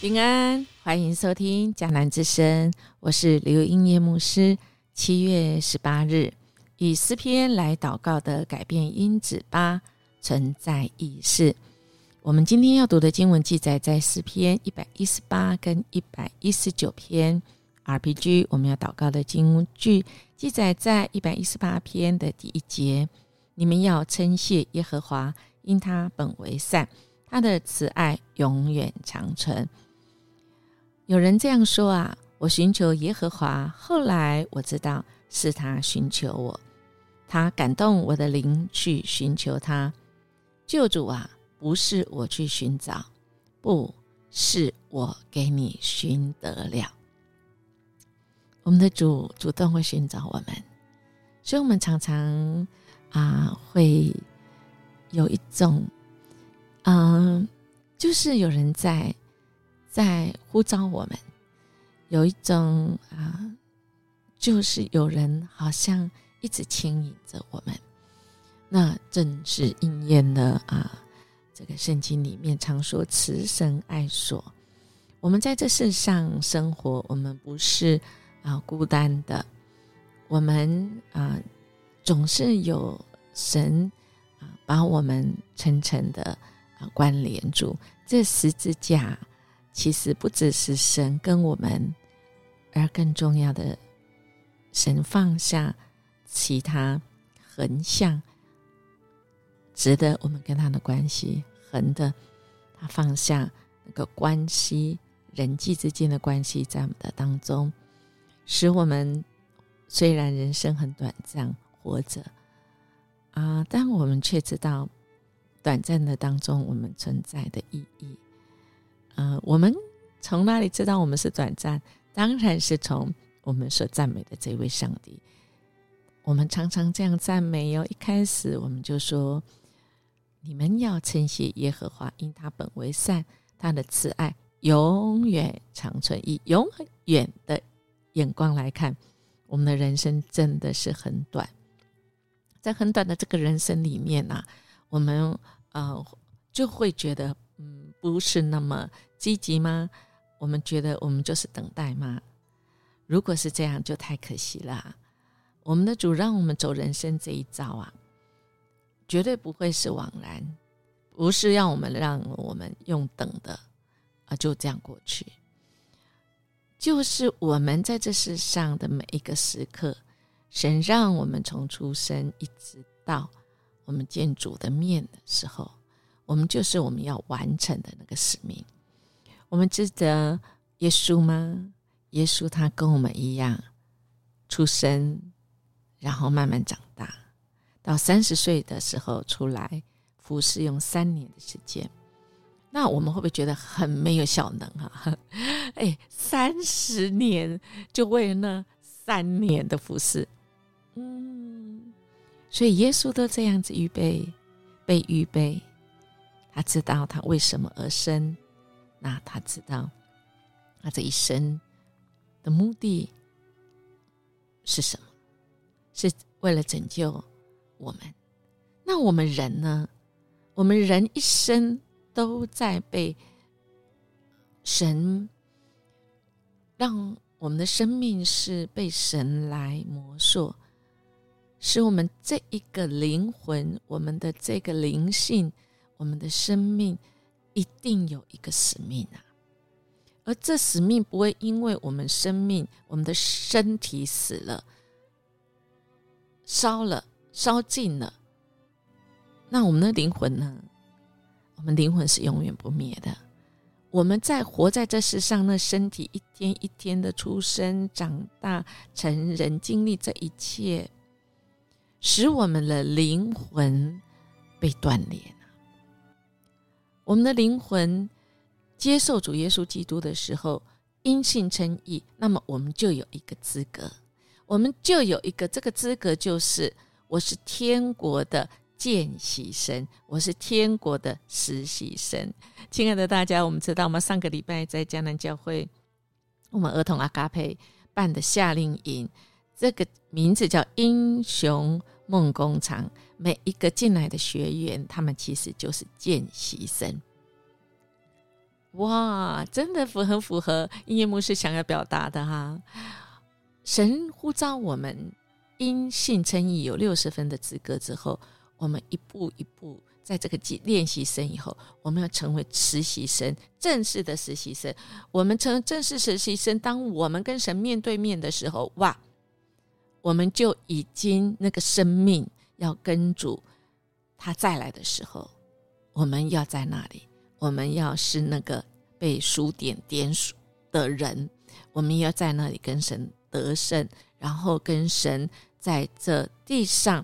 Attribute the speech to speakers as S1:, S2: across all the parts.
S1: 平安，欢迎收听迦南之声，我是刘英叶牧师。七月十八日，以诗篇来祷告的改变因子八存在意识。我们今天要读的经文记载在诗篇一百一十八跟一百一十九篇 RPG。我们要祷告的经句记载在一百一十八篇的第一节：你们要称谢耶和华，因他本为善，他的慈爱永远长存。有人这样说啊，我寻求耶和华，后来我知道是他寻求我，他感动我的灵去寻求他。救主啊，不是我去寻找，不是我给你寻得了。我们的主主动会寻找我们，所以我们常常啊会有一种，嗯，就是有人在。在呼召我们，有一种啊，就是有人好像一直牵引着我们，那正是应验了啊。这个圣经里面常说“慈神爱所”，我们在这世上生活，我们不是啊孤单的，我们啊总是有神啊把我们层层的啊关联住，这十字架。其实不只是神跟我们，而更重要的，神放下其他横向，值得我们跟他的关系横的，他放下那个关系，人际之间的关系在我们的当中，使我们虽然人生很短暂，活着啊，但我们却知道短暂的当中我们存在的意义。嗯，我们从哪里知道我们是短暂？当然是从我们所赞美的这位上帝。我们常常这样赞美哦。一开始我们就说：“你们要称谢耶和华，因他本为善，他的慈爱永远长存。”以永远的眼光来看，我们的人生真的是很短。在很短的这个人生里面啊，我们呃就会觉得，不是那么。积极吗？我们觉得我们就是等待吗？如果是这样，就太可惜了。我们的主让我们走人生这一遭啊，绝对不会是枉然，不是让我们让我们用等的啊，就这样过去。就是我们在这世上的每一个时刻，神让我们从出生一直到我们见主的面的时候，我们就是我们要完成的那个使命。我们值得耶稣吗？耶稣他跟我们一样出生，然后慢慢长大，到三十岁的时候出来服侍，用三年的时间。那我们会不会觉得很没有效能啊？哎，三十年就为了那三年的服侍，嗯，所以耶稣都这样子预备，被预备，他知道他为什么而生。那他知道，他这一生的目的是什么？是为了拯救我们。那我们人呢？我们人一生都在被神让我们的生命是被神来磨塑，使我们这一个灵魂，我们的这个灵性，我们的生命。一定有一个使命啊，而这使命不会因为我们生命、我们的身体死了、烧了、烧尽了，那我们的灵魂呢？我们灵魂是永远不灭的。我们在活在这世上，那身体一天一天的出生、长大、成人，经历这一切，使我们的灵魂被锻炼。我们的灵魂接受主耶稣基督的时候，因信称义，那么我们就有一个资格，我们就有一个这个资格，就是我是天国的见习生，我是天国的实习生。亲爱的大家，我们知道吗？上个礼拜在江南教会，我们儿童阿嘎佩办的夏令营，这个名字叫英雄。梦工厂每一个进来的学员，他们其实就是见习生。哇，真的符很符合音乐牧师想要表达的哈。神呼召我们因信称义有六十分的资格之后，我们一步一步在这个练习生以后，我们要成为实习生，正式的实习生。我们成正式实习生，当我们跟神面对面的时候，哇，我们就已经那个生命要跟主他再来的时候，我们要在那里。我们要是那个被数点点数的人，我们要在那里跟神得胜，然后跟神在这地上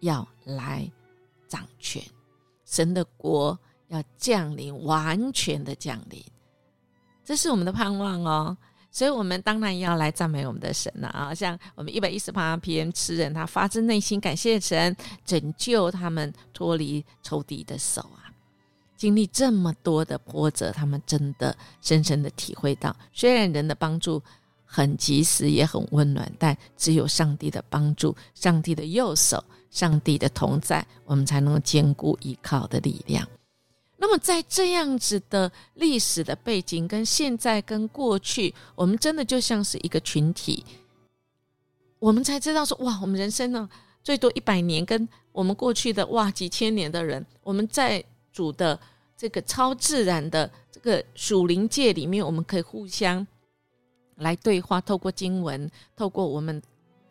S1: 要来掌权，神的国要降临，完全的降临，这是我们的盼望哦。所以，我们当然要来赞美我们的神了啊！像我们一百一十八篇诗人，他发自内心感谢神拯救他们脱离仇敌的手啊。经历这么多的波折，他们真的深深的体会到，虽然人的帮助很及时，也很温暖，但只有上帝的帮助、上帝的右手、上帝的同在，我们才能够坚固依靠的力量。那么，在这样子的历史的背景，跟现在跟过去，我们真的就像是一个群体，我们才知道说，哇，我们人生呢，最多一百年，跟我们过去的哇几千年的人，我们在。主的这个超自然的这个属灵界里面，我们可以互相来对话，透过经文，透过我们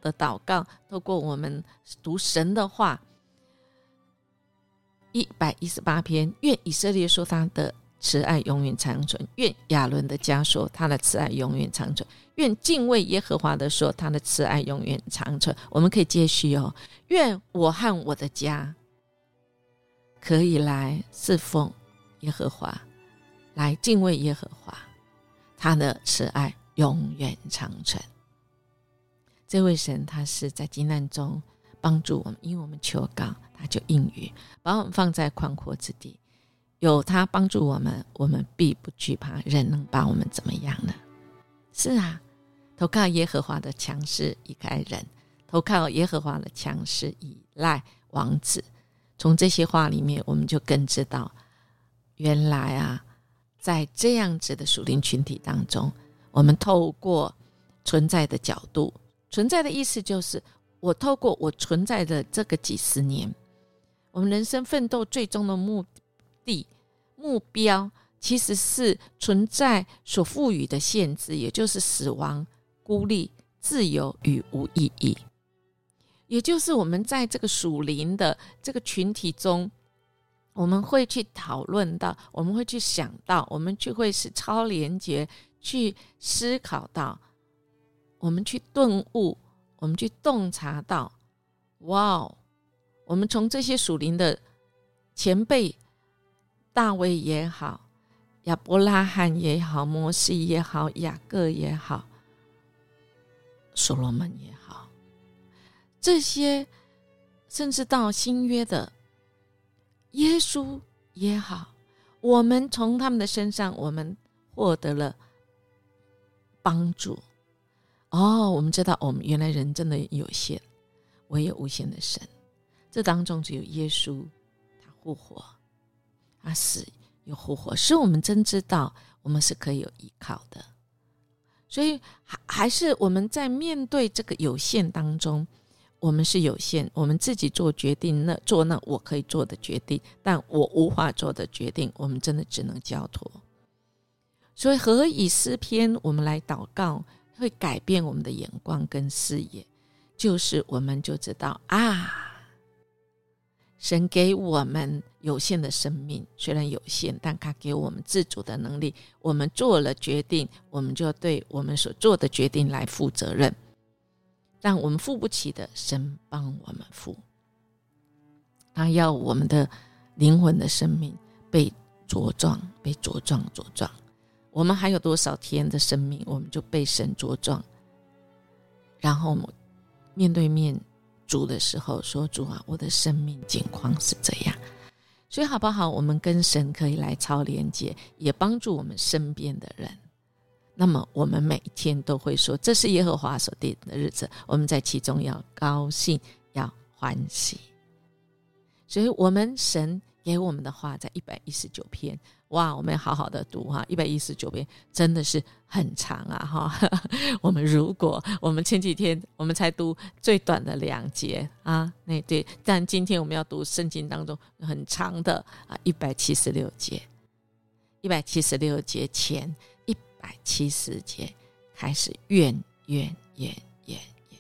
S1: 的祷告，透过我们读神的话。一百一十八篇，愿以色列说他的慈爱永远长存；愿亚伦的家说他的慈爱永远长存；愿敬畏耶和华的说他的慈爱永远长存。我们可以接续哦，愿我和我的家。可以来侍奉耶和华，来敬畏耶和华，他的慈爱永远长存。这位神，他是在极难中帮助我们，因为我们求告，他就应允，把我们放在宽阔之地。有他帮助我们，我们必不惧怕。人能把我们怎么样呢？是啊，投靠耶和华的强势依赖人，投靠耶和华的强势依赖王子。从这些话里面，我们就更知道，原来啊，在这样子的属灵群体当中，我们透过存在的角度，存在的意思就是，我透过我存在的这个几十年，我们人生奋斗最终的目的目标，其实是存在所赋予的限制，也就是死亡、孤立、自由与无意义。也就是我们在这个属灵的这个群体中，我们会去讨论到，我们会去想到，我们就会是超连接，去思考到，我们去顿悟，我们去洞察到，哇哦！我们从这些属灵的前辈，大卫也好，亚伯拉罕也好，摩西也好，雅各也好，所罗门也好。这些，甚至到新约的耶稣也好，我们从他们的身上，我们获得了帮助。哦，我们知道，我们原来人真的有限，唯有无限的神。这当中只有耶稣，他复活，他死又复活，使我们真知道我们是可以有依靠的。所以，还还是我们在面对这个有限当中。我们是有限，我们自己做决定，那做那我可以做的决定，但我无法做的决定，我们真的只能交托。所以何以诗篇我们来祷告，会改变我们的眼光跟视野，就是我们就知道啊，神给我们有限的生命，虽然有限，但他给我们自主的能力。我们做了决定，我们就要对我们所做的决定来负责任。让我们付不起的，神帮我们付。他要我们的灵魂的生命被茁壮，被茁壮茁壮。我们还有多少天的生命，我们就被神茁壮。然后我们面对面主的时候，说：“主啊，我的生命境况是这样。”所以好不好？我们跟神可以来超连接，也帮助我们身边的人。那么我们每天都会说，这是耶和华所定的日子，我们在其中要高兴，要欢喜。所以，我们神给我们的话在一百一十九篇。哇，我们要好好的读哈，一百一十九篇真的是很长啊哈。我们如果我们前几天我们才读最短的两节啊，那对，但今天我们要读圣经当中很长的啊，一百七十六节，一百七十六节前一百七十节开始愿愿愿愿愿，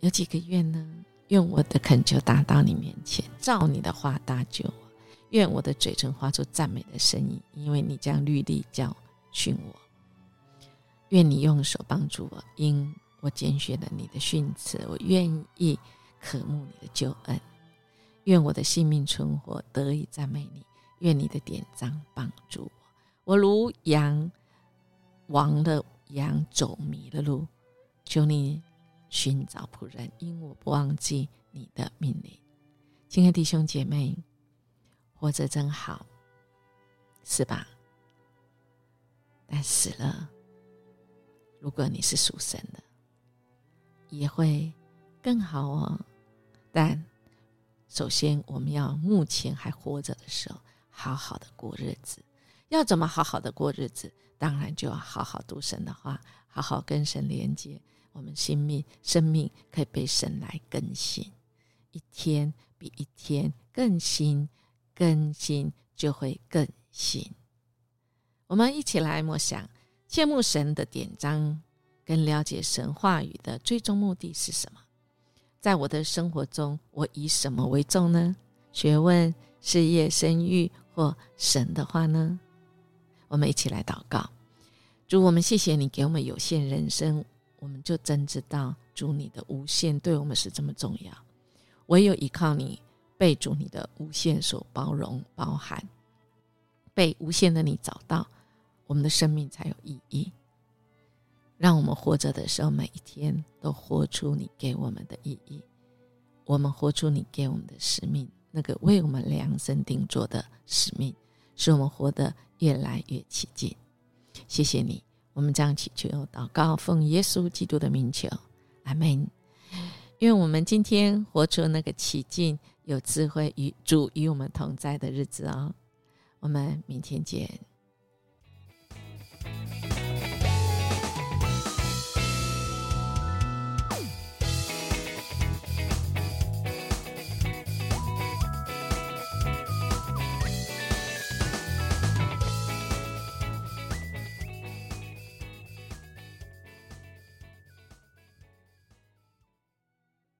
S1: 有几个愿呢？愿我的恳求达到你面前，照你的话搭救我。愿我的嘴唇发出赞美的声音，因为你将律例教训我。愿你用手帮助我，因我拣选了你的训词，我愿意渴慕你的救恩。愿我的性命存活，得以赞美你。愿你的典章帮助我。我如羊亡了羊，走迷了路，求你寻找仆人，因我不忘记你的命令。亲爱的弟兄姐妹。活着真好，是吧？但死了，如果你是属神的，也会更好哦。但首先，我们要目前还活着的时候，好好的过日子。要怎么好好的过日子？当然就要好好读神的话，好好跟神连接，我们生命生命可以被神来更新，一天比一天更新。更新就会更新。我们一起来默想，羡慕神的典章，跟了解神话语的最终目的是什么？在我的生活中，我以什么为重呢？学问、事业、生育，或神的话呢？我们一起来祷告，主，我们谢谢你给我们有限人生，我们就真知道主你的无限对我们是这么重要。唯有依靠你。被主你的无限所包容、包含，被无限的你找到，我们的生命才有意义。让我们活着的时候，每一天都活出你给我们的意义。我们活出你给我们的使命，那个为我们量身定做的使命，使我们活得越来越起劲。谢谢你，我们这样祈求、祷告，奉耶稣基督的名求，阿门。因为我们今天活出那个起劲。有智慧与主与我们同在的日子哦，我们明天见。